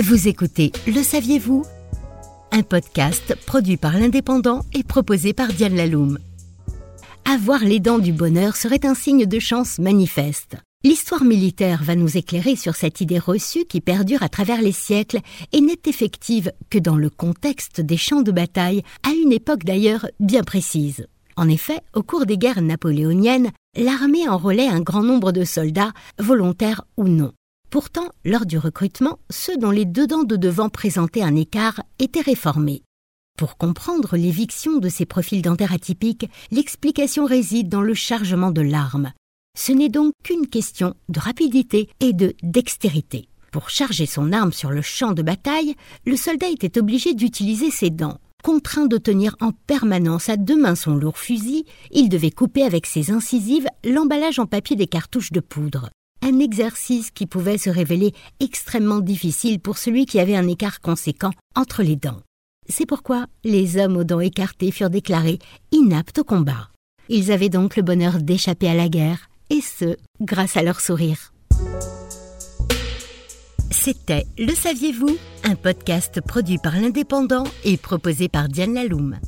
Vous écoutez Le saviez-vous? Un podcast produit par l'Indépendant et proposé par Diane Laloum. Avoir les dents du bonheur serait un signe de chance manifeste. L'histoire militaire va nous éclairer sur cette idée reçue qui perdure à travers les siècles et n'est effective que dans le contexte des champs de bataille, à une époque d'ailleurs bien précise. En effet, au cours des guerres napoléoniennes, l'armée enrôlait un grand nombre de soldats, volontaires ou non. Pourtant, lors du recrutement, ceux dont les deux dents de devant présentaient un écart étaient réformés. Pour comprendre l'éviction de ces profils dentaires atypiques, l'explication réside dans le chargement de l'arme. Ce n'est donc qu'une question de rapidité et de dextérité. Pour charger son arme sur le champ de bataille, le soldat était obligé d'utiliser ses dents. Contraint de tenir en permanence à deux mains son lourd fusil, il devait couper avec ses incisives l'emballage en papier des cartouches de poudre un exercice qui pouvait se révéler extrêmement difficile pour celui qui avait un écart conséquent entre les dents. C'est pourquoi les hommes aux dents écartées furent déclarés inaptes au combat. Ils avaient donc le bonheur d'échapper à la guerre, et ce, grâce à leur sourire. C'était Le Saviez-vous? Un podcast produit par l'Indépendant et proposé par Diane Laloum.